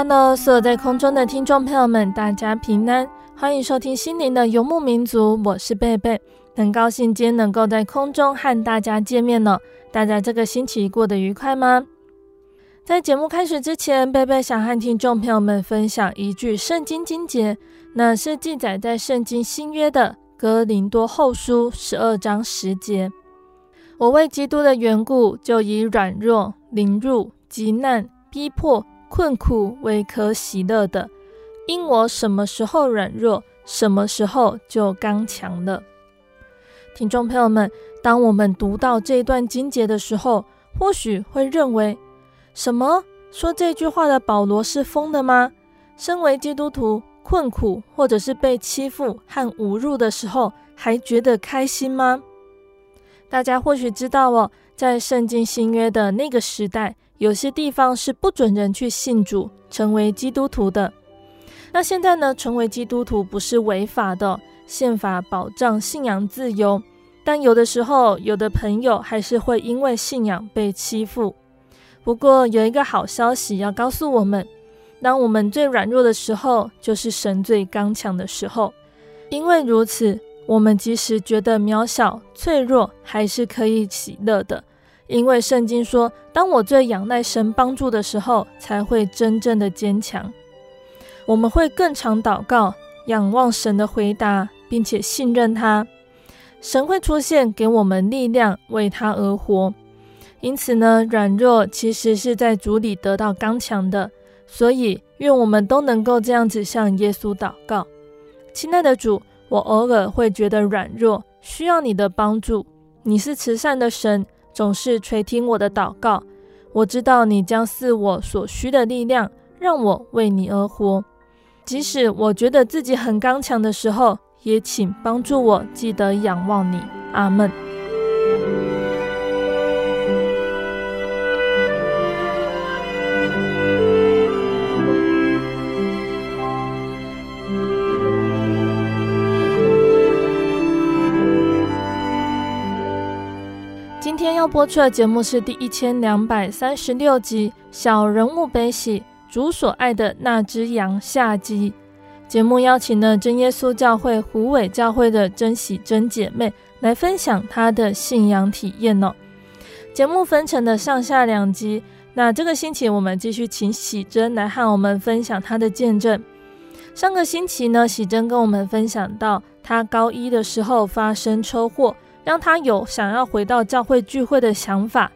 Hello，所有在空中的听众朋友们，大家平安。欢迎收听心灵的游牧民族，我是贝贝，很高兴今天能够在空中和大家见面了。大家这个星期过得愉快吗？在节目开始之前，贝贝想和听众朋友们分享一句圣经经节，那是记载在圣经新约的哥林多后书十二章十节。我为基督的缘故，就以软弱、凌辱、急难、逼迫、困苦为可喜乐的。因我什么时候软弱，什么时候就刚强了。听众朋友们，当我们读到这段经节的时候，或许会认为，什么？说这句话的保罗是疯的吗？身为基督徒，困苦或者是被欺负和侮辱的时候，还觉得开心吗？大家或许知道哦，在圣经新约的那个时代，有些地方是不准人去信主，成为基督徒的。那现在呢？成为基督徒不是违法的，宪法保障信仰自由。但有的时候，有的朋友还是会因为信仰被欺负。不过有一个好消息要告诉我们：当我们最软弱的时候，就是神最刚强的时候。因为如此，我们即使觉得渺小、脆弱，还是可以喜乐的。因为圣经说：当我最仰赖神帮助的时候，才会真正的坚强。我们会更常祷告，仰望神的回答，并且信任他。神会出现，给我们力量，为他而活。因此呢，软弱其实是在主里得到刚强的。所以，愿我们都能够这样子向耶稣祷告。亲爱的主，我偶尔会觉得软弱，需要你的帮助。你是慈善的神，总是垂听我的祷告。我知道你将赐我所需的力量，让我为你而活。即使我觉得自己很刚强的时候，也请帮助我记得仰望你。阿门。要播出的节目是第一千两百三十六集《小人物悲喜》。主所爱的那只羊下集节目邀请了真耶稣教会虎尾教会的真喜真姐妹来分享她的信仰体验哦。节目分成了上下两集，那这个星期我们继续请喜珍来和我们分享她的见证。上个星期呢，喜珍跟我们分享到她高一的时候发生车祸，让他有想要回到教会聚会的想法。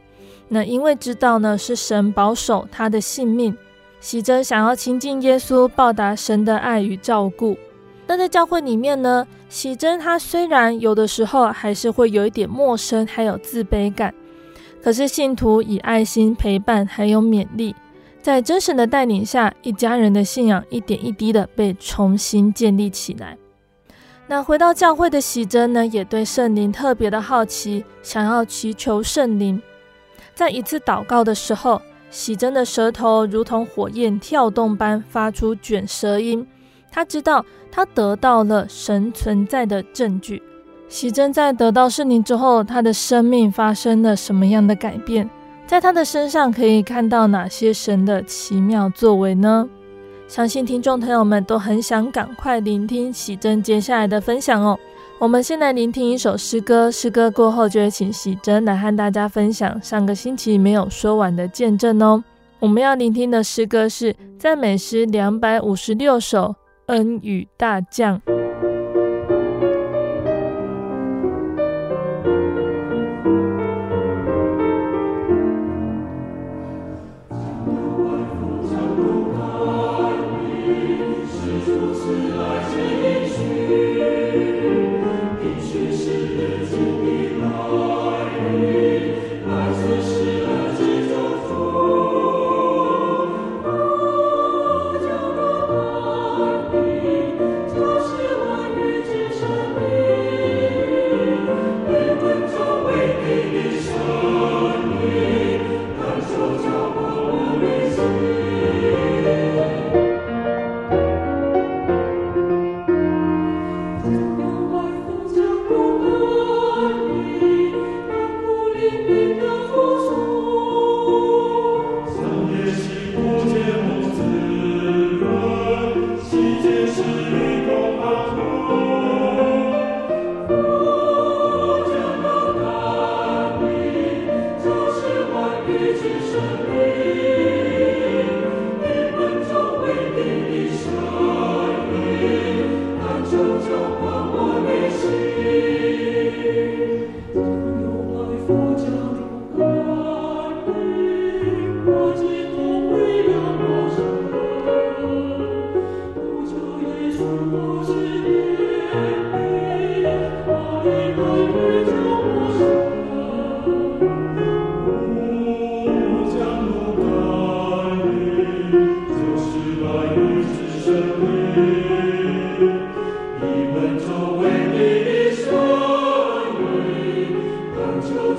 那因为知道呢是神保守他的性命。喜珍想要亲近耶稣，报答神的爱与照顾。那在教会里面呢，喜珍她虽然有的时候还是会有一点陌生，还有自卑感，可是信徒以爱心陪伴，还有勉励，在真神的带领下，一家人的信仰一点一滴的被重新建立起来。那回到教会的喜珍呢，也对圣灵特别的好奇，想要祈求圣灵。在一次祷告的时候，喜珍的舌头如同火焰跳动般发出卷舌音，他知道他得到了神存在的证据。喜珍在得到圣灵之后，他的生命发生了什么样的改变？在他的身上可以看到哪些神的奇妙作为呢？相信听众朋友们都很想赶快聆听喜珍接下来的分享哦。我们先来聆听一首诗歌，诗歌过后就会请喜珍来和大家分享上个星期没有说完的见证哦。我们要聆听的诗歌是赞美诗两百五十六首，恩与大将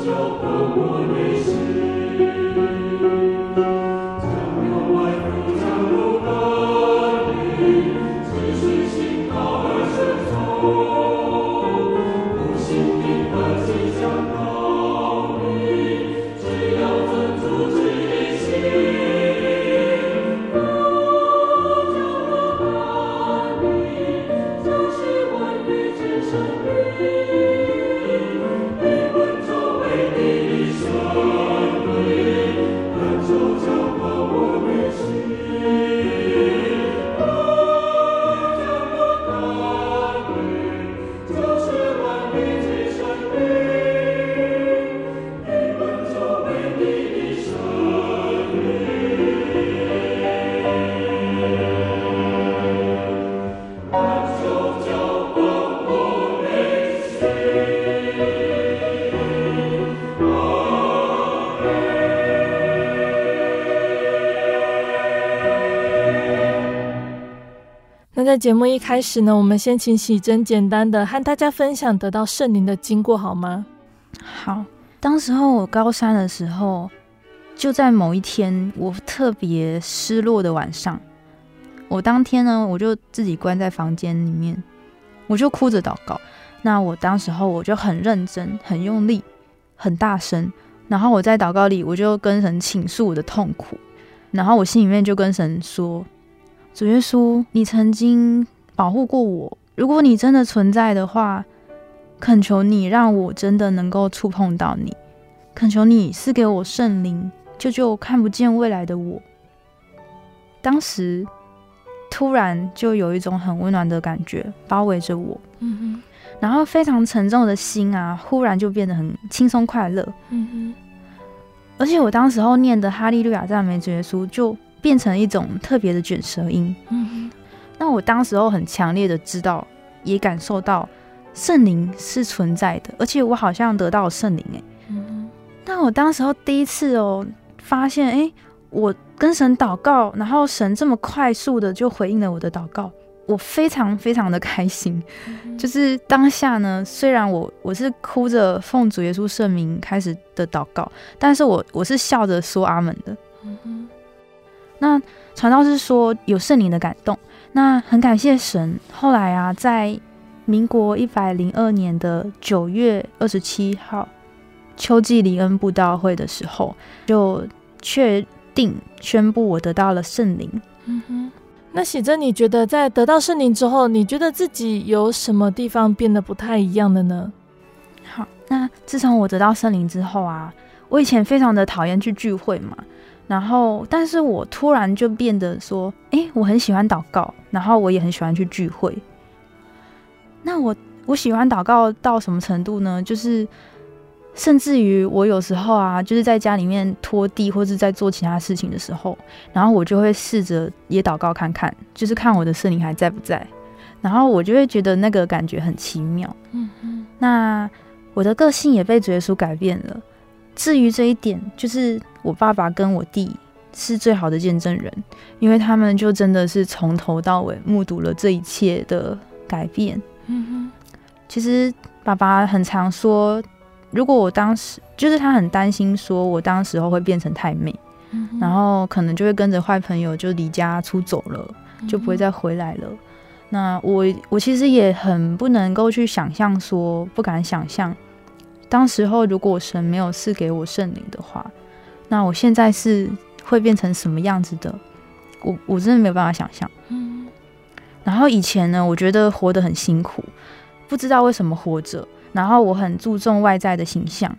Omnes warning. 在节目一开始呢，我们先请喜珍简单的和大家分享得到圣灵的经过好吗？好，当时候我高三的时候，就在某一天我特别失落的晚上，我当天呢，我就自己关在房间里面，我就哭着祷告。那我当时候我就很认真、很用力、很大声，然后我在祷告里，我就跟神倾诉我的痛苦，然后我心里面就跟神说。主耶稣，你曾经保护过我。如果你真的存在的话，恳求你让我真的能够触碰到你。恳求你赐给我圣灵，救救看不见未来的我。当时突然就有一种很温暖的感觉包围着我，嗯哼，然后非常沉重的心啊，忽然就变得很轻松快乐，嗯哼。而且我当时候念的哈利路亚赞美主耶稣就。变成一种特别的卷舌音。嗯，那我当时候很强烈的知道，也感受到圣灵是存在的，而且我好像得到了圣灵哎。嗯，那我当时候第一次哦，发现哎，我跟神祷告，然后神这么快速的就回应了我的祷告，我非常非常的开心。就是当下呢，虽然我我是哭着奉主耶稣圣名开始的祷告，但是我我是笑着说阿门的。那传道是说有圣灵的感动，那很感谢神。后来啊，在民国一百零二年的九月二十七号，秋季灵恩布道会的时候，就确定宣布我得到了圣灵。嗯哼，那喜珍，你觉得在得到圣灵之后，你觉得自己有什么地方变得不太一样的呢？好，那自从我得到圣灵之后啊，我以前非常的讨厌去聚会嘛，然后，但是我突然就变得说，诶，我很喜欢祷告，然后我也很喜欢去聚会。那我我喜欢祷告到什么程度呢？就是。甚至于我有时候啊，就是在家里面拖地或者在做其他事情的时候，然后我就会试着也祷告看看，就是看我的圣灵还在不在，然后我就会觉得那个感觉很奇妙。嗯嗯。那我的个性也被主耶稣改变了。至于这一点，就是我爸爸跟我弟是最好的见证人，因为他们就真的是从头到尾目睹了这一切的改变。嗯哼。其实爸爸很常说。如果我当时就是他很担心，说我当时候会变成太妹，嗯、然后可能就会跟着坏朋友就离家出走了，就不会再回来了。嗯、那我我其实也很不能够去想象，说不敢想象，当时候如果神没有赐给我圣灵的话，那我现在是会变成什么样子的？我我真的没有办法想象。嗯。然后以前呢，我觉得活得很辛苦，不知道为什么活着。然后我很注重外在的形象，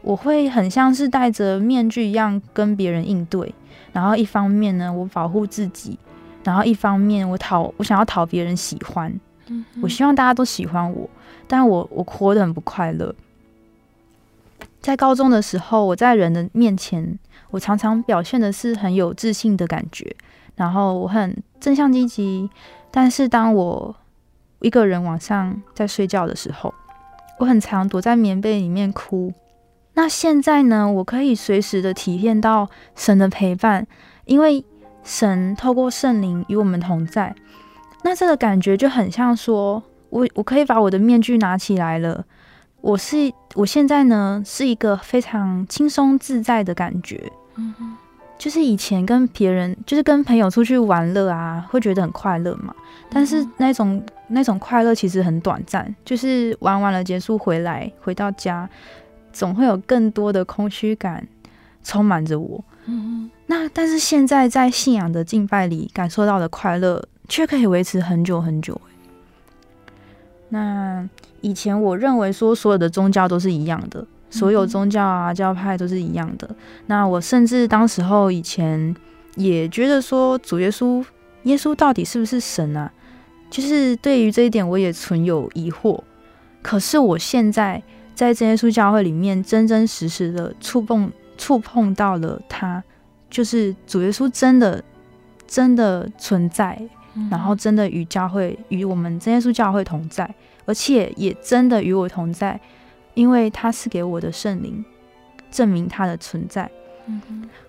我会很像是戴着面具一样跟别人应对。然后一方面呢，我保护自己；然后一方面我讨我想要讨别人喜欢。嗯，我希望大家都喜欢我，但我我活得很不快乐。在高中的时候，我在人的面前，我常常表现的是很有自信的感觉，然后我很正向积极。但是当我一个人晚上在睡觉的时候，我很常躲在棉被里面哭。那现在呢？我可以随时的体验到神的陪伴，因为神透过圣灵与我们同在。那这个感觉就很像说，我我可以把我的面具拿起来了。我是我现在呢，是一个非常轻松自在的感觉。嗯哼，就是以前跟别人，就是跟朋友出去玩乐啊，会觉得很快乐嘛。但是那种。那种快乐其实很短暂，就是玩完了结束回来，回到家，总会有更多的空虚感充满着我。嗯，那但是现在在信仰的敬拜里感受到的快乐，却可以维持很久很久。那以前我认为说所有的宗教都是一样的，所有宗教啊教派都是一样的。那我甚至当时候以前也觉得说主耶稣，耶稣到底是不是神啊？就是对于这一点，我也存有疑惑。可是我现在在真耶稣教会里面，真真实实的触碰触碰到了他，就是主耶稣真的真的存在，然后真的与教会与我们真耶稣教会同在，而且也真的与我同在，因为他是给我的圣灵，证明他的存在。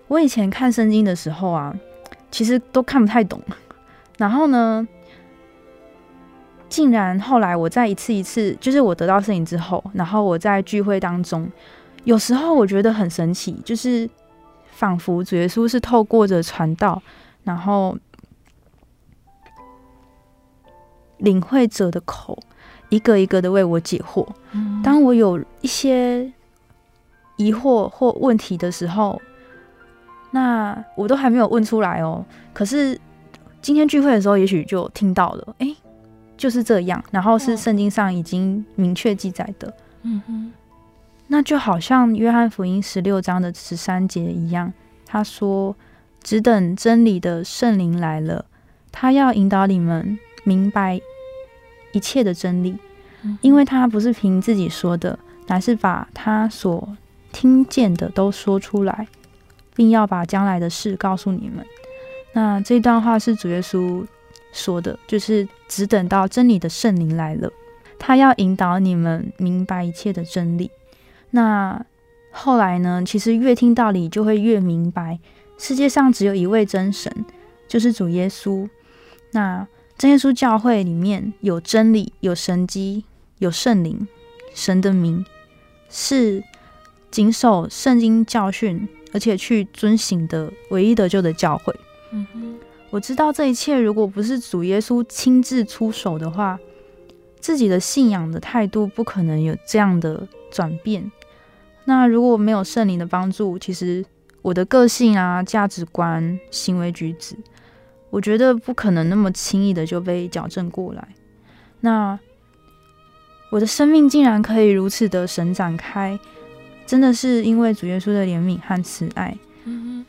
我以前看圣经的时候啊，其实都看不太懂。然后呢，竟然后来我在一次一次，就是我得到圣灵之后，然后我在聚会当中，有时候我觉得很神奇，就是仿佛主耶稣是透过着传道，然后领会者的口，一个一个的为我解惑。当我有一些疑惑或问题的时候，那我都还没有问出来哦。可是今天聚会的时候，也许就听到了，诶。就是这样，然后是圣经上已经明确记载的，嗯哼，那就好像约翰福音十六章的十三节一样，他说：“只等真理的圣灵来了，他要引导你们明白一切的真理，因为他不是凭自己说的，乃是把他所听见的都说出来，并要把将来的事告诉你们。”那这段话是主耶稣。说的就是只等到真理的圣灵来了，他要引导你们明白一切的真理。那后来呢？其实越听道理，就会越明白，世界上只有一位真神，就是主耶稣。那真耶稣教会里面有真理，有神迹，有圣灵，神的名是谨守圣经教训，而且去遵行的唯一得救的教会。嗯。我知道这一切，如果不是主耶稣亲自出手的话，自己的信仰的态度不可能有这样的转变。那如果没有圣灵的帮助，其实我的个性啊、价值观、行为举止，我觉得不可能那么轻易的就被矫正过来。那我的生命竟然可以如此的神展开，真的是因为主耶稣的怜悯和慈爱。嗯，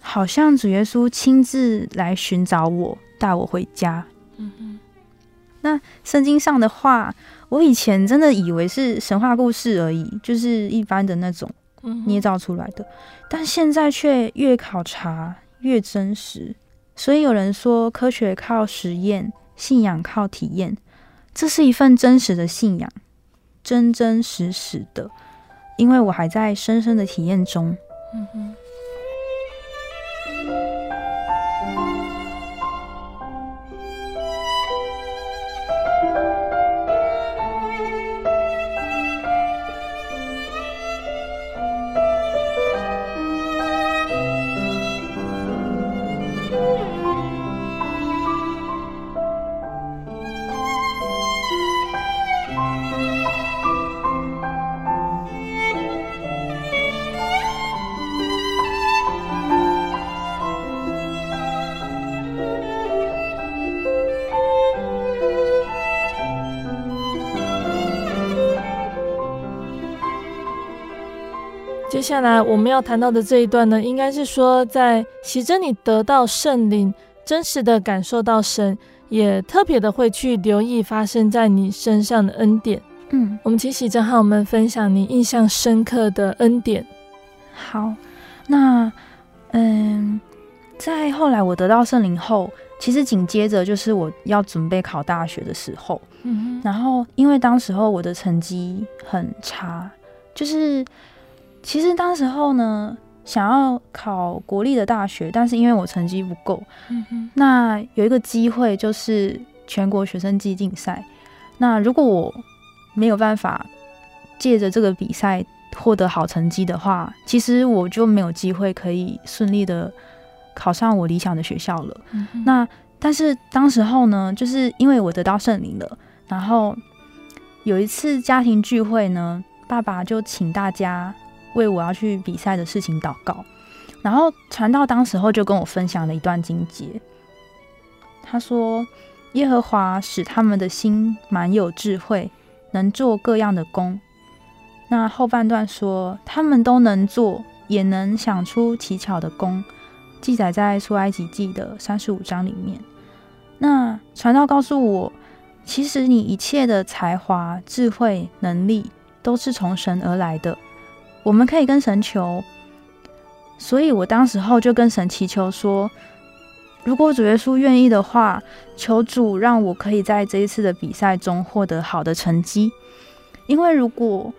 好像主耶稣亲自来寻找我，带我回家。那圣经上的话，我以前真的以为是神话故事而已，就是一般的那种捏造出来的，但现在却越考察越真实。所以有人说，科学靠实验，信仰靠体验，这是一份真实的信仰，真真实实的，因为我还在深深的体验中。嗯哼。下来我们要谈到的这一段呢，应该是说，在习珍你得到圣灵，真实的感受到神，也特别的会去留意发生在你身上的恩典。嗯，我们请习珍和我们分享你印象深刻的恩典。好，那嗯，在后来我得到圣灵后，其实紧接着就是我要准备考大学的时候。嗯哼，然后因为当时候我的成绩很差，就是。其实当时候呢，想要考国立的大学，但是因为我成绩不够，嗯哼，那有一个机会就是全国学生季竞赛。那如果我没有办法借着这个比赛获得好成绩的话，其实我就没有机会可以顺利的考上我理想的学校了。嗯，那但是当时候呢，就是因为我得到圣灵了，然后有一次家庭聚会呢，爸爸就请大家。为我要去比赛的事情祷告，然后传道当时候就跟我分享了一段经节。他说：“耶和华使他们的心满有智慧，能做各样的工。”那后半段说：“他们都能做，也能想出奇巧的工。”记载在出埃及记的三十五章里面。那传道告诉我，其实你一切的才华、智慧、能力，都是从神而来的。我们可以跟神求，所以我当时候就跟神祈求说，如果主耶稣愿意的话，求主让我可以在这一次的比赛中获得好的成绩。因为如果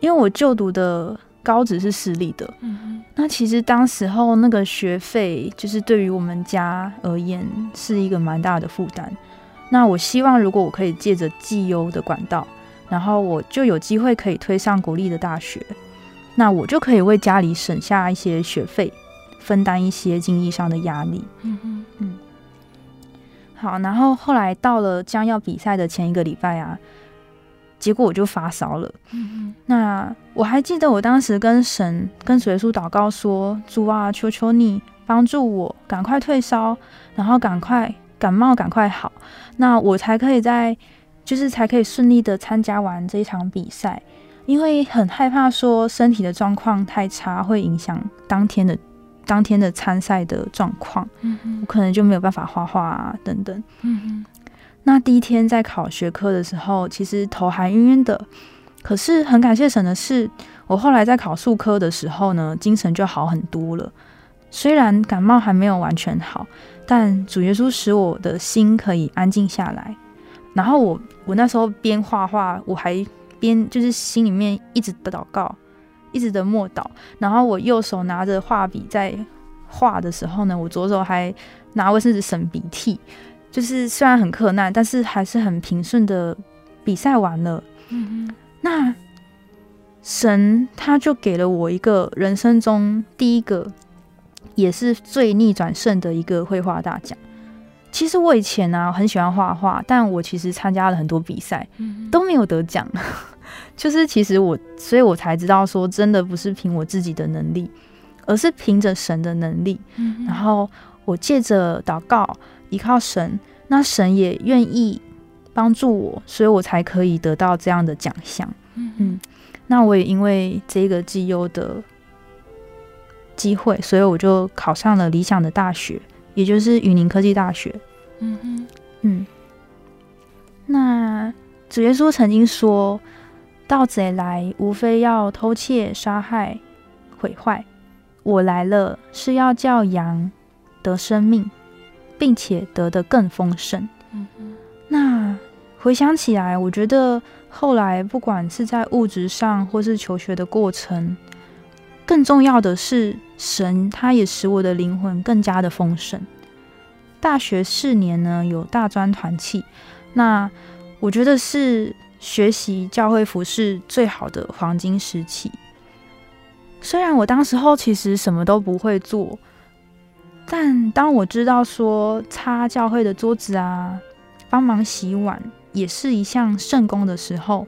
因为我就读的高职是私立的，嗯，那其实当时候那个学费就是对于我们家而言是一个蛮大的负担。那我希望如果我可以借着绩优的管道，然后我就有机会可以推上国立的大学。那我就可以为家里省下一些学费，分担一些经济上的压力。嗯嗯嗯。好，然后后来到了将要比赛的前一个礼拜啊，结果我就发烧了。嗯嗯。那我还记得我当时跟神、跟主耶稣祷告说：“主啊，求求你帮助我，赶快退烧，然后赶快感冒赶快好，那我才可以在，就是才可以顺利的参加完这一场比赛。”因为很害怕说身体的状况太差会影响当天的当天的参赛的状况，嗯，我可能就没有办法画画啊等等，嗯哼。那第一天在考学科的时候，其实头还晕晕的，可是很感谢神的是，我后来在考数科的时候呢，精神就好很多了。虽然感冒还没有完全好，但主耶稣使我的心可以安静下来。然后我我那时候边画画，我还。边就是心里面一直的祷告，一直的默祷，然后我右手拿着画笔在画的时候呢，我左手还拿卫生纸擤鼻涕，就是虽然很困难，但是还是很平顺的比赛完了。嗯嗯，那神他就给了我一个人生中第一个，也是最逆转胜的一个绘画大奖。其实我以前呢、啊、很喜欢画画，但我其实参加了很多比赛，都没有得奖。就是其实我，所以我才知道说，真的不是凭我自己的能力，而是凭着神的能力。嗯，然后我借着祷告，依靠神，那神也愿意帮助我，所以我才可以得到这样的奖项。嗯嗯，那我也因为这个绩优的机会，所以我就考上了理想的大学，也就是云林科技大学。嗯嗯嗯，那主耶稣曾经说：“盗贼来，无非要偷窃、杀害、毁坏。我来了，是要叫羊得生命，并且得的更丰盛。”那回想起来，我觉得后来不管是在物质上，或是求学的过程，更重要的是神，他也使我的灵魂更加的丰盛。大学四年呢，有大专团契，那我觉得是学习教会服事最好的黄金时期。虽然我当时候其实什么都不会做，但当我知道说擦教会的桌子啊，帮忙洗碗也是一项圣工的时候，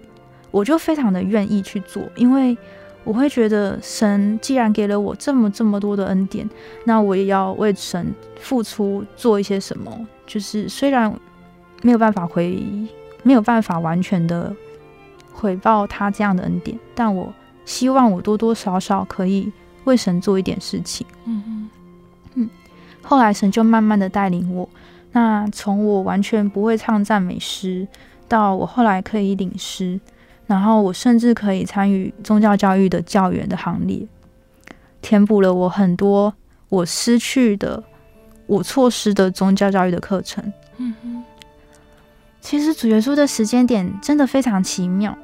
我就非常的愿意去做，因为。我会觉得，神既然给了我这么这么多的恩典，那我也要为神付出，做一些什么。就是虽然没有办法回，没有办法完全的回报他这样的恩典，但我希望我多多少少可以为神做一点事情。嗯嗯嗯。后来神就慢慢的带领我，那从我完全不会唱赞美诗，到我后来可以领诗。然后我甚至可以参与宗教教育的教员的行列，填补了我很多我失去的、我错失的宗教教育的课程。嗯哼，其实主耶稣的时间点真的非常奇妙，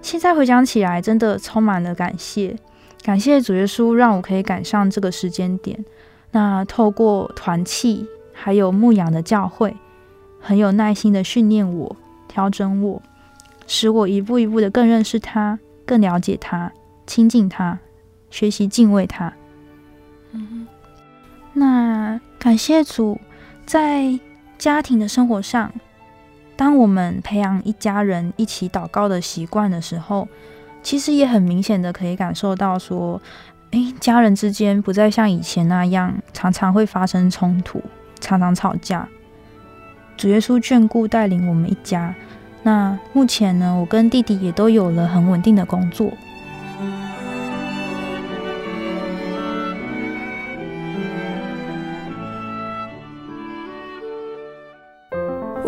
现在回想起来，真的充满了感谢。感谢主耶稣让我可以赶上这个时间点。那透过团契还有牧养的教会，很有耐心的训练我、调整我。使我一步一步的更认识他，更了解他，亲近他，学习敬畏他。嗯，那感谢主，在家庭的生活上，当我们培养一家人一起祷告的习惯的时候，其实也很明显的可以感受到说，诶，家人之间不再像以前那样常常会发生冲突，常常吵架。主耶稣眷顾带领我们一家。那目前呢，我跟弟弟也都有了很稳定的工作。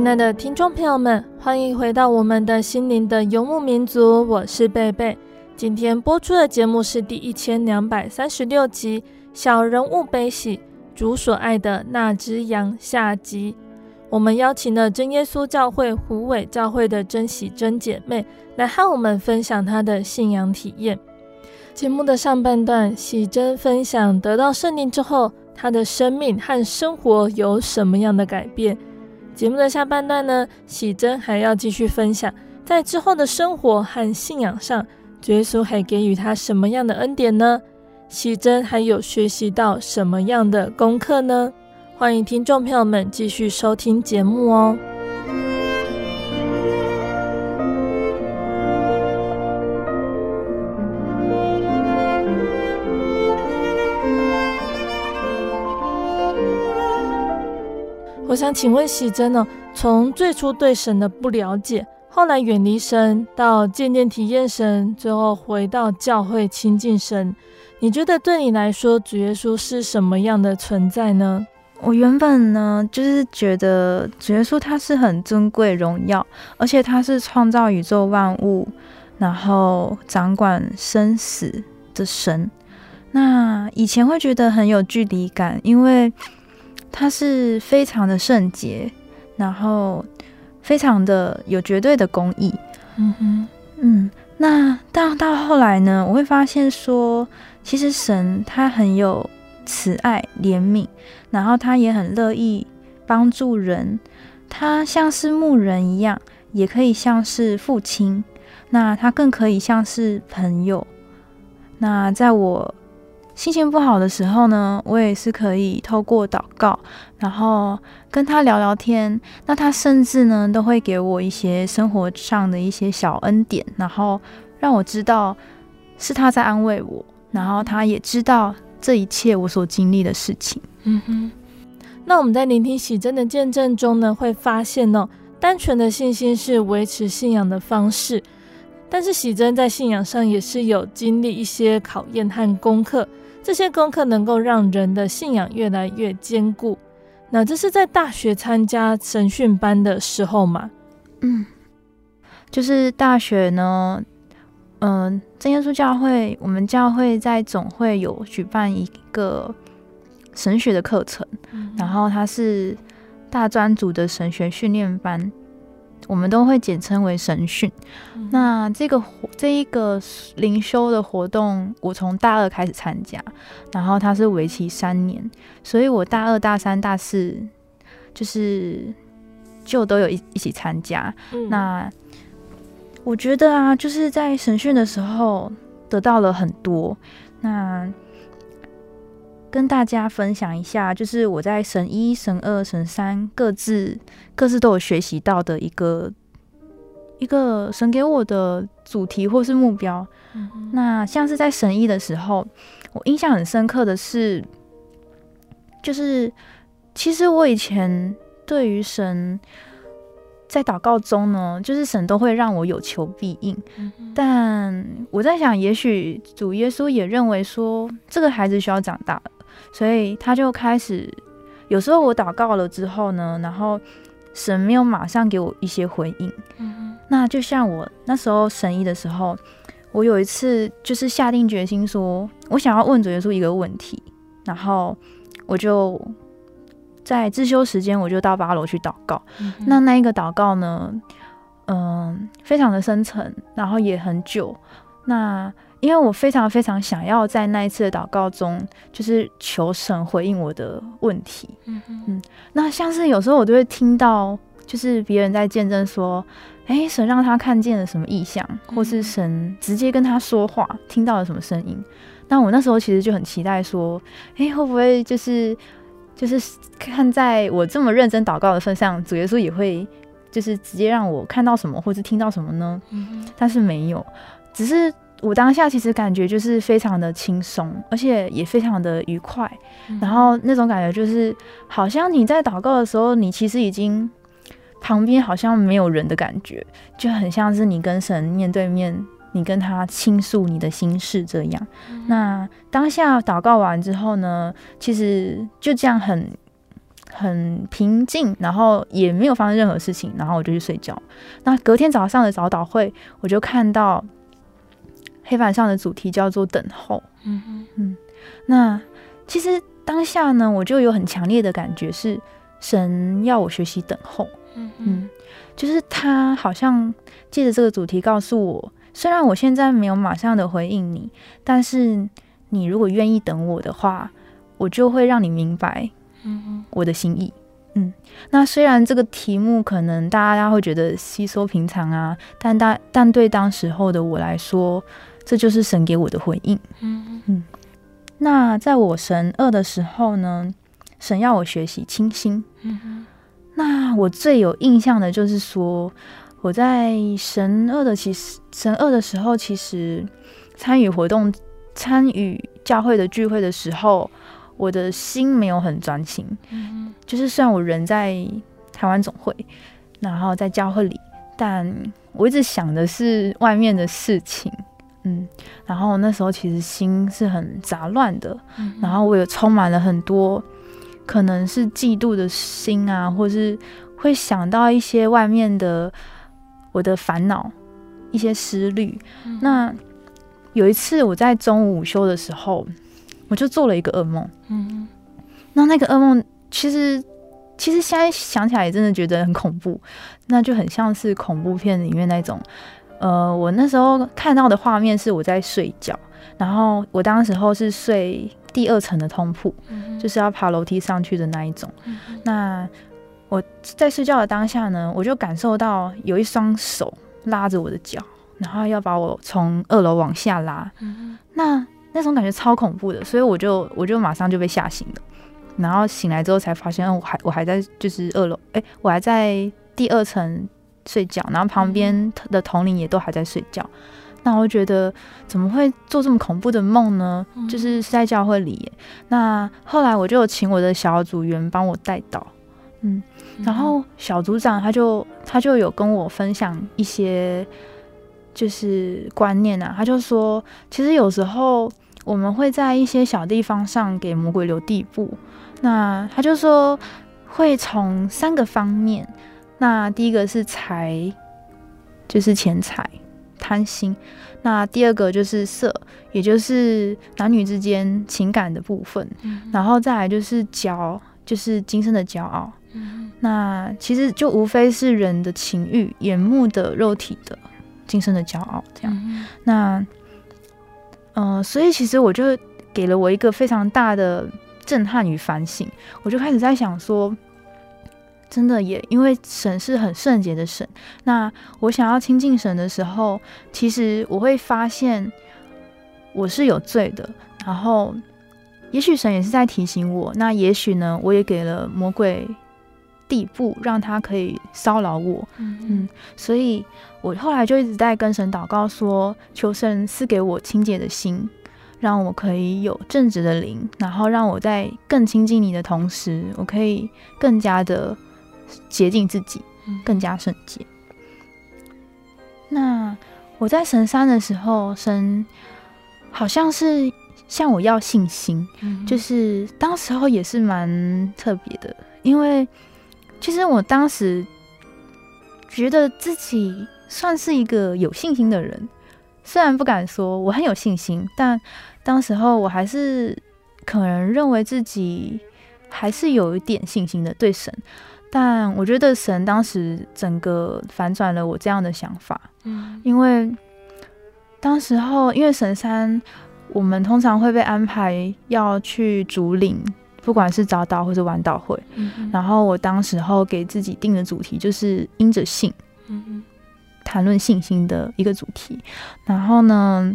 亲爱的听众朋友们，欢迎回到我们的心灵的游牧民族，我是贝贝。今天播出的节目是第一千两百三十六集《小人物悲喜，主所爱的那只羊》下集。我们邀请了真耶稣教会虎尾教会的真喜真姐妹来和我们分享她的信仰体验。节目的上半段，喜真分享得到圣灵之后，她的生命和生活有什么样的改变。节目的下半段呢，喜珍还要继续分享，在之后的生活和信仰上，主耶稣还给予他什么样的恩典呢？喜珍还有学习到什么样的功课呢？欢迎听众朋友们继续收听节目哦。我想请问喜珍呢？从最初对神的不了解，后来远离神，到渐渐体验神，最后回到教会亲近神，你觉得对你来说，主耶稣是什么样的存在呢？我原本呢，就是觉得主耶稣他是很尊贵荣耀，而且他是创造宇宙万物，然后掌管生死的神。那以前会觉得很有距离感，因为。他是非常的圣洁，然后非常的有绝对的公义。嗯哼，嗯，那到到后来呢，我会发现说，其实神他很有慈爱怜悯，然后他也很乐意帮助人。他像是牧人一样，也可以像是父亲，那他更可以像是朋友。那在我。心情不好的时候呢，我也是可以透过祷告，然后跟他聊聊天。那他甚至呢，都会给我一些生活上的一些小恩典，然后让我知道是他在安慰我，然后他也知道这一切我所经历的事情。嗯哼。那我们在聆听喜真的见证中呢，会发现哦，单纯的信心是维持信仰的方式，但是喜真在信仰上也是有经历一些考验和功课。这些功课能够让人的信仰越来越坚固。那这是在大学参加神训班的时候嘛？嗯，就是大学呢，嗯、呃，真耶稣教会，我们教会在总会有举办一个神学的课程，嗯、然后它是大专组的神学训练班。我们都会简称为神训。嗯、那这个这一个灵修的活动，我从大二开始参加，然后它是为期三年，所以我大二、大三、大四就是就都有一一起参加。嗯、那我觉得啊，就是在神训的时候得到了很多。那跟大家分享一下，就是我在神一、神二、神三各自各自都有学习到的一个一个神给我的主题或是目标。嗯、那像是在神一的时候，我印象很深刻的是，就是其实我以前对于神在祷告中呢，就是神都会让我有求必应。嗯、但我在想，也许主耶稣也认为说，这个孩子需要长大。所以他就开始，有时候我祷告了之后呢，然后神没有马上给我一些回应。嗯。那就像我那时候神医的时候，我有一次就是下定决心说，我想要问主耶稣一个问题，然后我就在自修时间，我就到八楼去祷告。嗯。那那一个祷告呢，嗯，非常的深沉，然后也很久。那因为我非常非常想要在那一次的祷告中，就是求神回应我的问题。嗯哼嗯，那像是有时候我都会听到，就是别人在见证说，诶、哎，神让他看见了什么异象，或是神直接跟他说话，听到了什么声音。那我那时候其实就很期待说，哎，会不会就是就是看在我这么认真祷告的份上，主耶稣也会就是直接让我看到什么，或是听到什么呢？嗯，但是没有，只是我当下其实感觉就是非常的轻松，而且也非常的愉快。然后那种感觉就是，好像你在祷告的时候，你其实已经。旁边好像没有人的感觉，就很像是你跟神面对面，你跟他倾诉你的心事这样。嗯、那当下祷告完之后呢，其实就这样很很平静，然后也没有发生任何事情，然后我就去睡觉。那隔天早上的早祷会，我就看到黑板上的主题叫做等候。嗯嗯嗯。那其实当下呢，我就有很强烈的感觉，是神要我学习等候。嗯嗯，就是他好像借着这个主题告诉我，虽然我现在没有马上的回应你，但是你如果愿意等我的话，我就会让你明白，嗯我的心意。嗯，那虽然这个题目可能大家会觉得稀松平常啊，但大但对当时候的我来说，这就是神给我的回应。嗯嗯，那在我神二的时候呢，神要我学习清心。嗯那我最有印象的就是说，我在神二的其实神二的时候，其实参与活动、参与教会的聚会的时候，我的心没有很专心。嗯，就是虽然我人在台湾总会，然后在教会里，但我一直想的是外面的事情。嗯，然后那时候其实心是很杂乱的，然后我也充满了很多。可能是嫉妒的心啊，或是会想到一些外面的我的烦恼，一些思虑。嗯、那有一次我在中午午休的时候，我就做了一个噩梦。嗯，那那个噩梦其实其实现在想起来也真的觉得很恐怖，那就很像是恐怖片里面那种。呃，我那时候看到的画面是我在睡觉，然后我当时候是睡。第二层的通铺，就是要爬楼梯上去的那一种。那我在睡觉的当下呢，我就感受到有一双手拉着我的脚，然后要把我从二楼往下拉。那那种感觉超恐怖的，所以我就我就马上就被吓醒了。然后醒来之后才发现，我还我还在就是二楼，哎，我还在第二层睡觉，然后旁边的同龄也都还在睡觉。那我觉得怎么会做这么恐怖的梦呢？嗯、就是是在教会里。那后来我就请我的小组员帮我带导，嗯，然后小组长他就他就有跟我分享一些就是观念啊，他就说，其实有时候我们会在一些小地方上给魔鬼留地步。那他就说会从三个方面，那第一个是财，就是钱财。贪心，那第二个就是色，也就是男女之间情感的部分，嗯、然后再来就是骄，就是今生的骄傲。嗯、那其实就无非是人的情欲、眼目的、肉体的、今生的骄傲这样。嗯、那，嗯、呃，所以其实我就给了我一个非常大的震撼与反省，我就开始在想说。真的也，因为神是很圣洁的神。那我想要亲近神的时候，其实我会发现我是有罪的。然后，也许神也是在提醒我。那也许呢，我也给了魔鬼地步，让他可以骚扰我。嗯，嗯，所以我后来就一直在跟神祷告说，说求神赐给我清洁的心，让我可以有正直的灵，然后让我在更亲近你的同时，我可以更加的。洁净自己，更加圣洁。嗯、那我在神山的时候，神好像是向我要信心，嗯、就是当时候也是蛮特别的，因为其实我当时觉得自己算是一个有信心的人，虽然不敢说我很有信心，但当时候我还是可能认为自己还是有一点信心的，对神。但我觉得神当时整个反转了我这样的想法，嗯，因为当时候因为神山，我们通常会被安排要去主领，不管是早祷或是晚祷会，嗯，然后我当时候给自己定的主题就是因着信，嗯，谈论信心的一个主题。然后呢，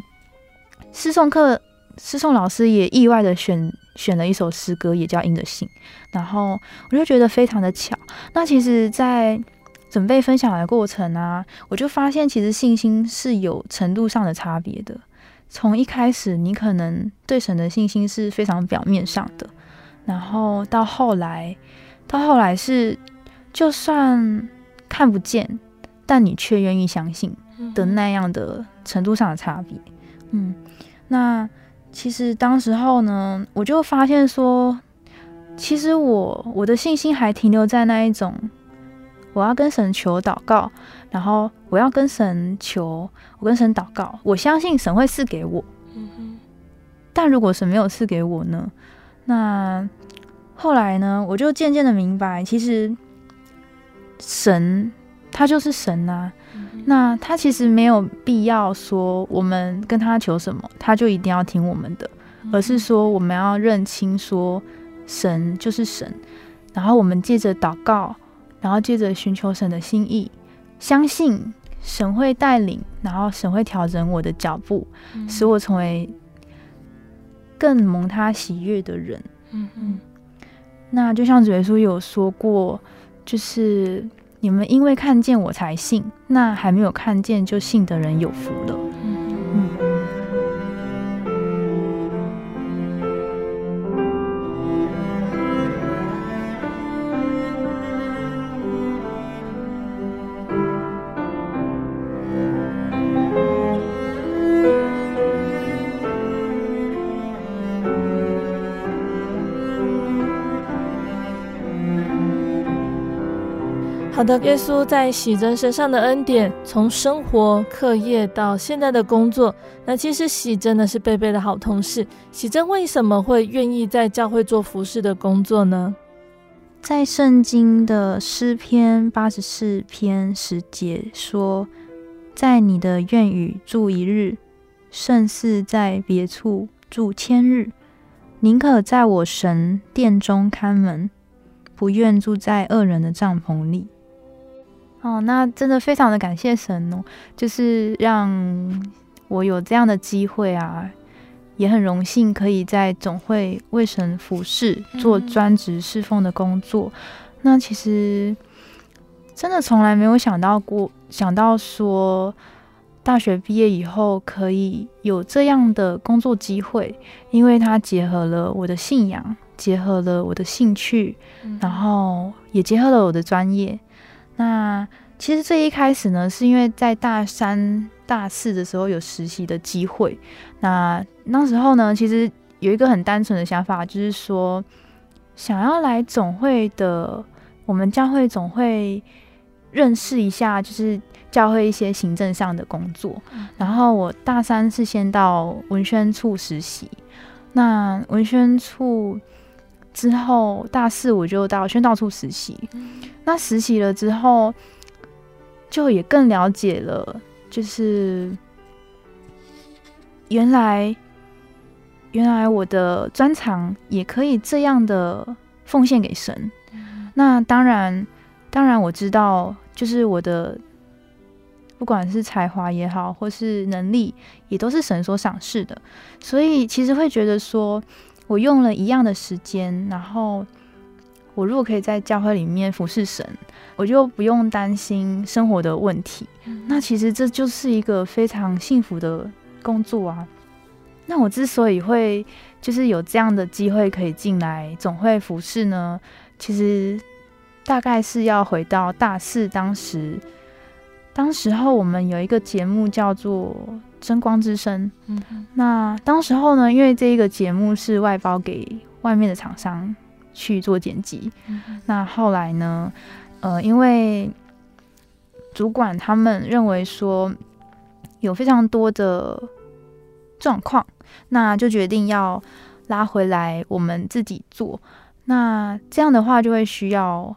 诗颂课诗颂老师也意外的选选了一首诗歌，也叫《因着信》。然后我就觉得非常的巧。那其实，在准备分享的过程啊，我就发现其实信心是有程度上的差别的。从一开始，你可能对神的信心是非常表面上的，然后到后来，到后来是就算看不见，但你却愿意相信的那样的程度上的差别。嗯，那其实当时候呢，我就发现说，其实我我的信心还停留在那一种。我要跟神求祷告，然后我要跟神求，我跟神祷告，我相信神会赐给我。嗯。但如果神没有赐给我呢？那后来呢？我就渐渐的明白，其实神他就是神啊。嗯哼。那他其实没有必要说我们跟他求什么，他就一定要听我们的，而是说我们要认清说神就是神，然后我们借着祷告。然后借着寻求神的心意，相信神会带领，然后神会调整我的脚步，嗯、使我成为更蒙他喜悦的人。嗯嗯。那就像主耶稣有说过，就是你们因为看见我才信，那还没有看见就信的人有福了。好的，耶稣在喜珍身上的恩典，从生活、课业到现在的工作，那其实喜珍呢是贝贝的好同事。喜珍为什么会愿意在教会做服侍的工作呢？在圣经的诗篇八十四篇十节说：“在你的院宇住一日，胜似在别处住千日。宁可在我神殿中看门，不愿住在恶人的帐篷里。”哦，那真的非常的感谢神哦，就是让我有这样的机会啊，也很荣幸可以在总会为神服侍，做专职侍奉的工作。嗯、那其实真的从来没有想到过，想到说大学毕业以后可以有这样的工作机会，因为它结合了我的信仰，结合了我的兴趣，嗯、然后也结合了我的专业。那其实最一开始呢，是因为在大三、大四的时候有实习的机会。那那时候呢，其实有一个很单纯的想法，就是说想要来总会的，我们教会总会认识一下，就是教会一些行政上的工作。然后我大三是先到文宣处实习，那文宣处之后大四我就到宣道处实习。那实习了之后，就也更了解了，就是原来原来我的专长也可以这样的奉献给神。嗯、那当然，当然我知道，就是我的不管是才华也好，或是能力，也都是神所赏识的。所以其实会觉得说，我用了一样的时间，然后。我如果可以在教会里面服侍神，我就不用担心生活的问题。那其实这就是一个非常幸福的工作啊。那我之所以会就是有这样的机会可以进来总会服侍呢，其实大概是要回到大四当时，当时候我们有一个节目叫做《真光之声》。嗯。那当时候呢，因为这一个节目是外包给外面的厂商。去做剪辑，嗯、那后来呢？呃，因为主管他们认为说有非常多的状况，那就决定要拉回来我们自己做。那这样的话就会需要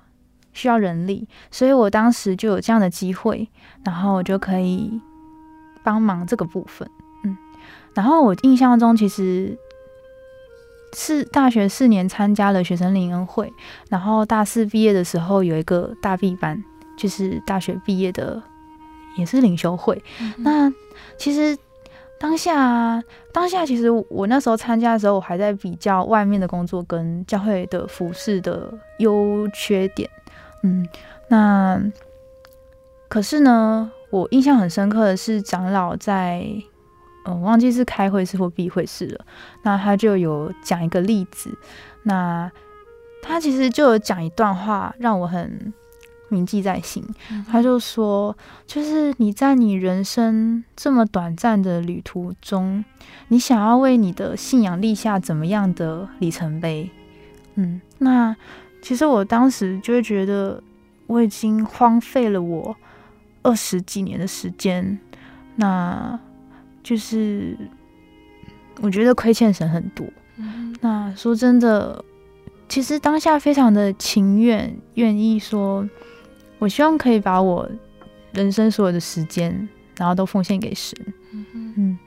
需要人力，所以我当时就有这样的机会，然后我就可以帮忙这个部分。嗯，然后我印象中其实。是大学四年参加了学生联恩会，然后大四毕业的时候有一个大毕班，就是大学毕业的也是领袖会。嗯、那其实当下，当下其实我那时候参加的时候，我还在比较外面的工作跟教会的服饰的优缺点。嗯，那可是呢，我印象很深刻的是长老在，嗯、呃，忘记是开会是或闭会式了。那他就有讲一个例子，那他其实就有讲一段话，让我很。铭记在心，他就说，就是你在你人生这么短暂的旅途中，你想要为你的信仰立下怎么样的里程碑？嗯，那其实我当时就会觉得，我已经荒废了我二十几年的时间，那就是我觉得亏欠神很多。那说真的，其实当下非常的情愿，愿意说。我希望可以把我人生所有的时间，然后都奉献给神。嗯嗯，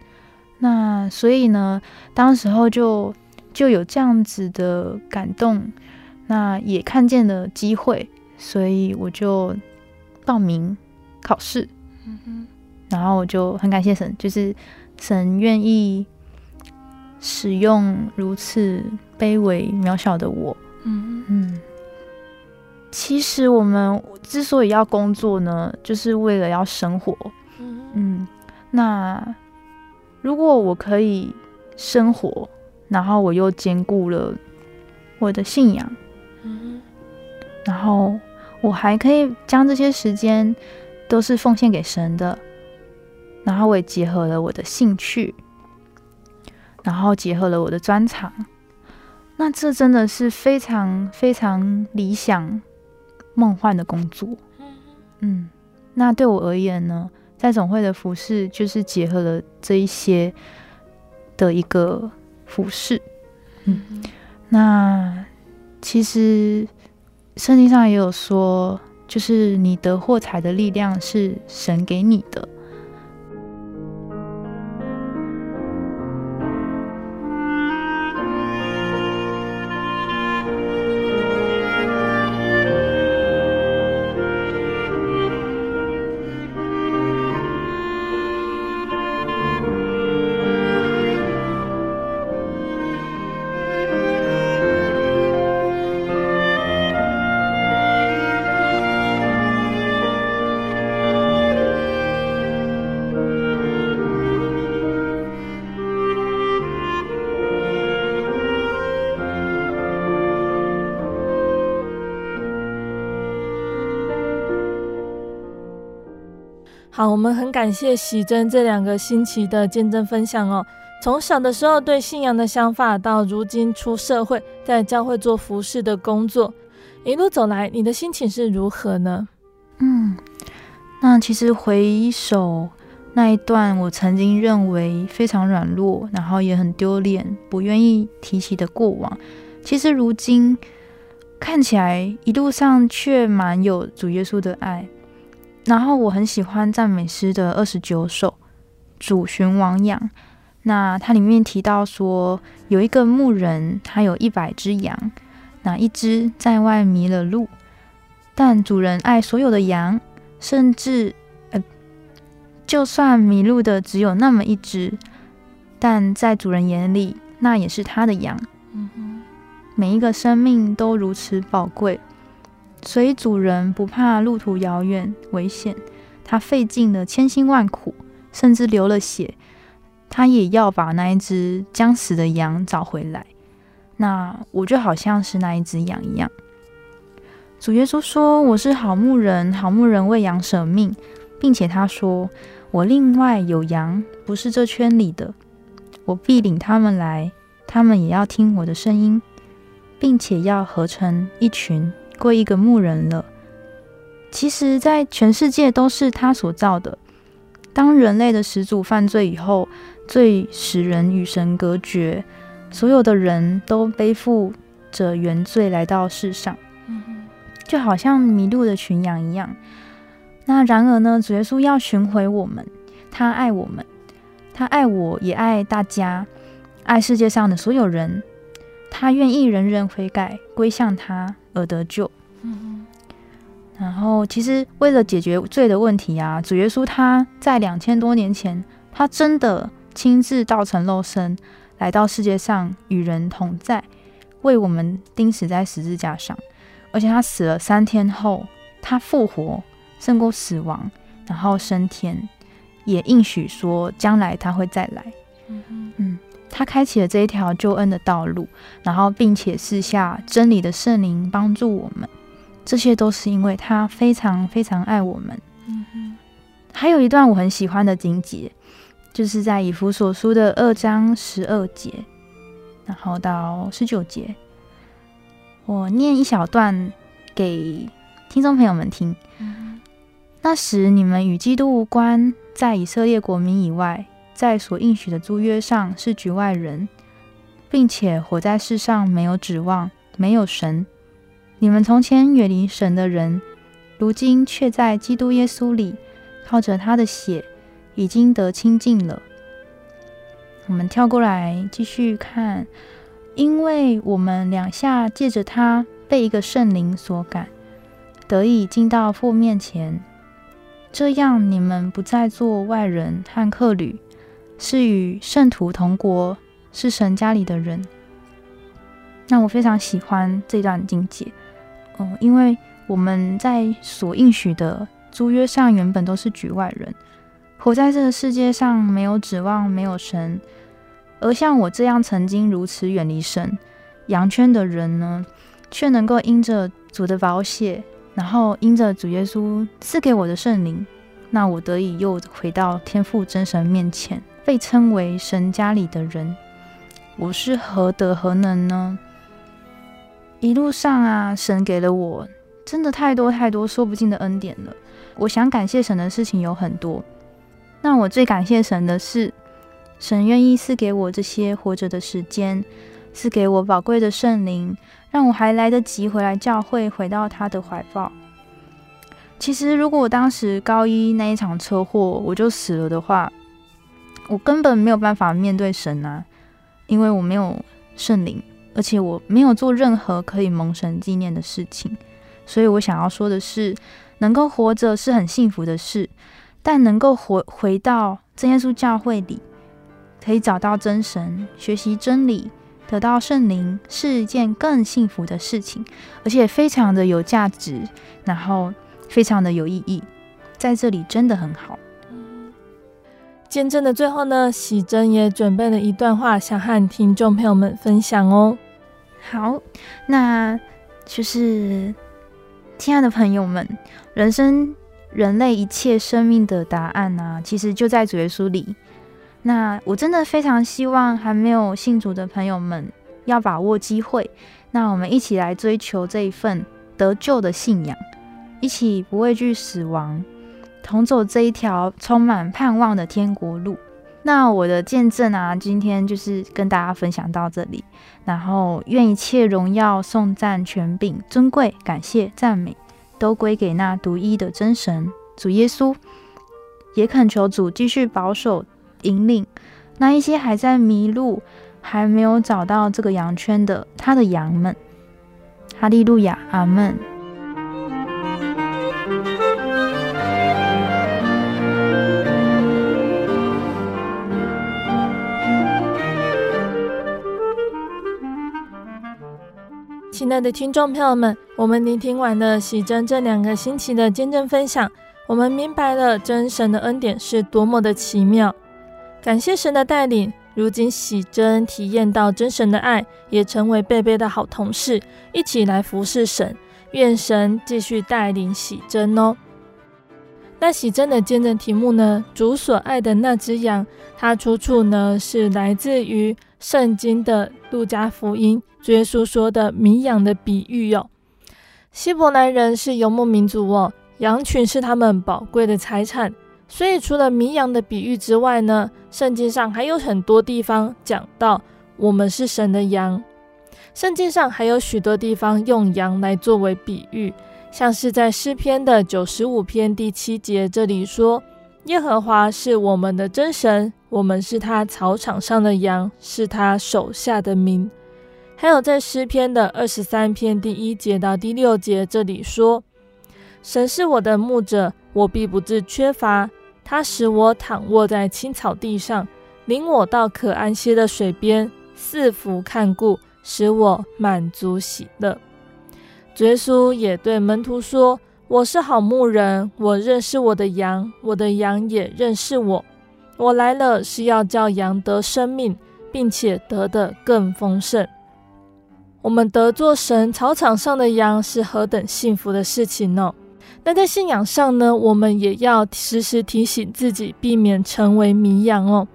那所以呢，当时候就就有这样子的感动，那也看见了机会，所以我就报名考试。嗯哼，然后我就很感谢神，就是神愿意使用如此卑微渺小的我。嗯嗯。其实我们之所以要工作呢，就是为了要生活。嗯，那如果我可以生活，然后我又兼顾了我的信仰，嗯，然后我还可以将这些时间都是奉献给神的，然后我也结合了我的兴趣，然后结合了我的专长，那这真的是非常非常理想。梦幻的工作，嗯，那对我而言呢，在总会的服饰就是结合了这一些的一个服饰，嗯，那其实圣经上也有说，就是你得获财的力量是神给你的。好，我们很感谢喜珍这两个星期的见证分享哦。从小的时候对信仰的想法，到如今出社会，在教会做服饰的工作，一路走来，你的心情是如何呢？嗯，那其实回首那一段我曾经认为非常软弱，然后也很丢脸，不愿意提起的过往，其实如今看起来一路上却蛮有主耶稣的爱。然后我很喜欢赞美诗的二十九首，主寻亡羊。那它里面提到说，有一个牧人，他有一百只羊，哪一只在外迷了路，但主人爱所有的羊，甚至呃，就算迷路的只有那么一只，但在主人眼里，那也是他的羊。嗯哼，每一个生命都如此宝贵。所以主人不怕路途遥远危险，他费尽了千辛万苦，甚至流了血，他也要把那一只将死的羊找回来。那我就好像是那一只羊一样。主耶稣说：“我是好牧人，好牧人为羊舍命，并且他说：我另外有羊，不是这圈里的，我必领他们来，他们也要听我的声音，并且要合成一群。”归一个牧人了。其实，在全世界都是他所造的。当人类的始祖犯罪以后，最使人与神隔绝，所有的人都背负着原罪来到世上，就好像迷路的群羊一样。那然而呢，主耶稣要寻回我们，他爱我们，他爱我也爱大家，爱世界上的所有人。他愿意人人悔改，归向他而得救。嗯，然后，其实为了解决罪的问题啊，主耶稣他在两千多年前，他真的亲自道成肉身，来到世界上与人同在，为我们钉死在十字架上。而且他死了三天后，他复活，胜过死亡，然后升天，也应许说将来他会再来。嗯嗯，他开启了这一条救恩的道路，然后并且赐下真理的圣灵帮助我们。这些都是因为他非常非常爱我们。嗯哼，还有一段我很喜欢的经节，就是在以弗所书的二章十二节，然后到十九节，我念一小段给听众朋友们听。嗯，那时你们与基督无关，在以色列国民以外，在所应许的租约上是局外人，并且活在世上没有指望，没有神。你们从前远离神的人，如今却在基督耶稣里，靠着他的血，已经得清净了。我们跳过来继续看，因为我们两下借着他被一个圣灵所感，得以进到父面前。这样你们不再做外人和客旅，是与圣徒同国，是神家里的人。那我非常喜欢这段境界。哦，因为我们在所应许的租约上，原本都是局外人，活在这个世界上没有指望，没有神。而像我这样曾经如此远离神、羊圈的人呢，却能够因着主的宝血，然后因着主耶稣赐给我的圣灵，那我得以又回到天父真神面前，被称为神家里的人。我是何德何能呢？一路上啊，神给了我真的太多太多说不尽的恩典了。我想感谢神的事情有很多，那我最感谢神的是，神愿意赐给我这些活着的时间，赐给我宝贵的圣灵，让我还来得及回来教会，回到他的怀抱。其实，如果我当时高一那一场车祸我就死了的话，我根本没有办法面对神啊，因为我没有圣灵。而且我没有做任何可以蒙神纪念的事情，所以我想要说的是，能够活着是很幸福的事，但能够回回到真耶稣教会里，可以找到真神，学习真理，得到圣灵，是一件更幸福的事情，而且非常的有价值，然后非常的有意义，在这里真的很好。见证的最后呢，喜珍也准备了一段话，想和听众朋友们分享哦。好，那就是亲爱的朋友们，人生人类一切生命的答案呢、其实就在主耶稣里。那我真的非常希望还没有信主的朋友们要把握机会，那我们一起来追求这一份得救的信仰，一起不畏惧死亡。同走这一条充满盼望的天国路。那我的见证啊，今天就是跟大家分享到这里。然后愿一切荣耀、颂赞、权柄、尊贵、感谢、赞美，都归给那独一的真神主耶稣。也恳求主继续保守引领那一些还在迷路、还没有找到这个羊圈的他的羊们。哈利路亚，阿门。亲爱的听众朋友们，我们聆听完了喜珍这两个星期的见证分享，我们明白了真神的恩典是多么的奇妙。感谢神的带领，如今喜珍体验到真神的爱，也成为贝贝的好同事，一起来服侍神。愿神继续带领喜珍哦。那喜珍的见证题目呢？主所爱的那只羊，它出处呢是来自于圣经的路加福音。主耶稣说的迷羊的比喻哟，希伯来人是游牧民族哦，羊群是他们宝贵的财产，所以除了迷羊的比喻之外呢，圣经上还有很多地方讲到我们是神的羊。圣经上还有许多地方用羊来作为比喻，像是在诗篇的九十五篇第七节这里说：“耶和华是我们的真神，我们是他草场上的羊，是他手下的民。”还有在诗篇的二十三篇第一节到第六节，这里说：“神是我的牧者，我必不致缺乏。他使我躺卧在青草地上，领我到可安歇的水边，四福看顾，使我满足喜乐。耶稣也对门徒说：“我是好牧人，我认识我的羊，我的羊也认识我。我来了是要叫羊得生命，并且得的更丰盛。”我们得作神草场上的羊，是何等幸福的事情呢？那在信仰上呢，我们也要时时提醒自己，避免成为迷羊哦。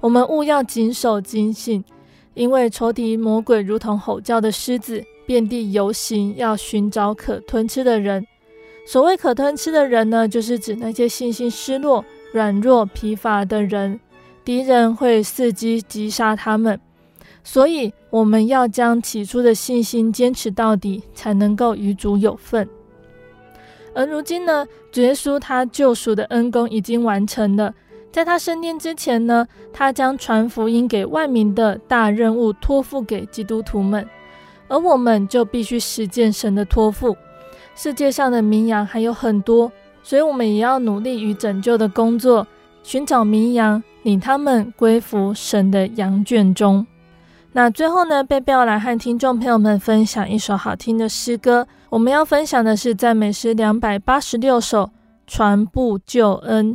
我们务要谨守警醒，因为仇敌魔鬼如同吼叫的狮子，遍地游行，要寻找可吞吃的人。所谓可吞吃的人呢，就是指那些信心失落、软弱、疲乏的人，敌人会伺机击杀他们。所以我们要将起初的信心坚持到底，才能够与主有份。而如今呢，主耶稣他救赎的恩公已经完成了。在他升天之前呢，他将传福音给万民的大任务托付给基督徒们，而我们就必须实践神的托付。世界上的绵羊还有很多，所以我们也要努力与拯救的工作，寻找绵羊，领他们归服神的羊圈中。那最后呢，贝贝要来和听众朋友们分享一首好听的诗歌。我们要分享的是赞美诗两百八十六首，《传布救恩》。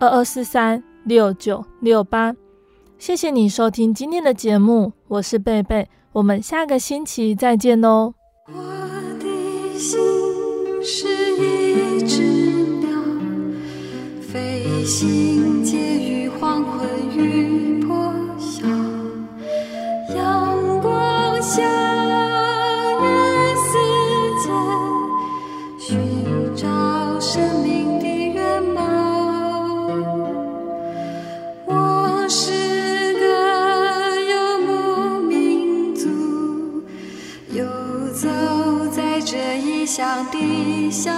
二二四三六九六八，谢谢你收听今天的节目，我是贝贝，我们下个星期再见哦。我的心是一只鸟，飞行间的